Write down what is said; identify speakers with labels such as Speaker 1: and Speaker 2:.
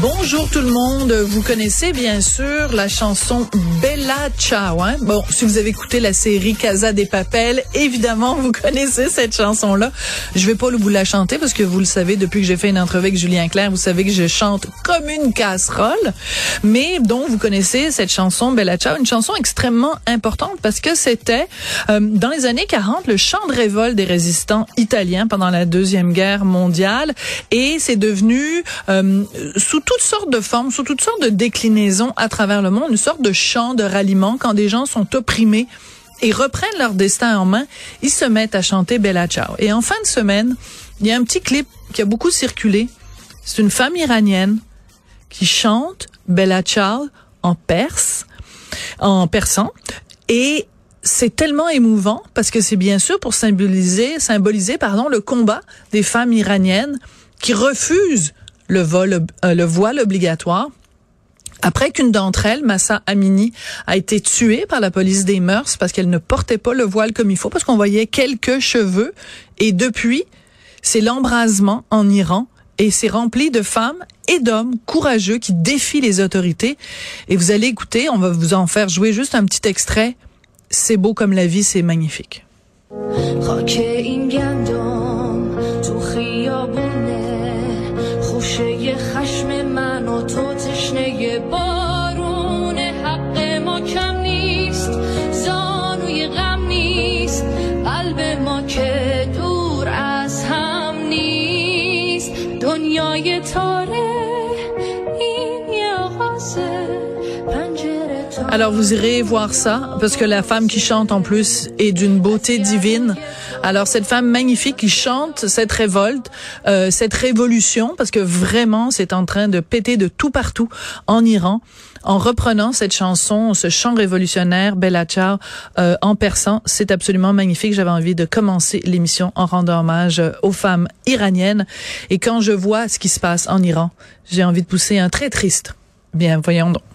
Speaker 1: Bonjour tout le monde. Vous connaissez bien sûr la chanson Bella Ciao. Hein? Bon, si vous avez écouté la série Casa des Papels, évidemment vous connaissez cette chanson-là. Je vais pas vous la chanter parce que vous le savez depuis que j'ai fait une entrevue avec Julien Clerc, vous savez que je chante comme une casserole. Mais donc vous connaissez cette chanson Bella Ciao, une chanson extrêmement importante parce que c'était euh, dans les années 40 le chant de révolte des résistants italiens pendant la deuxième guerre mondiale et c'est devenu euh, sous toutes sortes de formes, sous toutes sortes de déclinaisons à travers le monde, une sorte de chant de ralliement quand des gens sont opprimés et reprennent leur destin en main, ils se mettent à chanter Bella Ciao. Et en fin de semaine, il y a un petit clip qui a beaucoup circulé. C'est une femme iranienne qui chante Bella Ciao en perse, en persan, et c'est tellement émouvant parce que c'est bien sûr pour symboliser, symboliser, pardon, le combat des femmes iraniennes qui refusent le, euh, le voile obligatoire. Après qu'une d'entre elles, Massa Amini, a été tuée par la police des mœurs parce qu'elle ne portait pas le voile comme il faut, parce qu'on voyait quelques cheveux. Et depuis, c'est l'embrasement en Iran et c'est rempli de femmes et d'hommes courageux qui défient les autorités. Et vous allez écouter, on va vous en faire jouer juste un petit extrait. C'est beau comme la vie, c'est magnifique. خشم من و تو تشنه بارون. حق ما کم نیست زانوی غم نیست. قلب ما که دور از هم نیست. دنیای تاره Alors vous irez voir ça parce que la femme qui chante en plus est d'une beauté divine. Alors cette femme magnifique qui chante cette révolte, euh, cette révolution parce que vraiment c'est en train de péter de tout partout en Iran en reprenant cette chanson, ce chant révolutionnaire Bella Ciao euh, en persan. C'est absolument magnifique. J'avais envie de commencer l'émission en rendant hommage aux femmes iraniennes. Et quand je vois ce qui se passe en Iran, j'ai envie de pousser un très triste. Bien, voyons donc.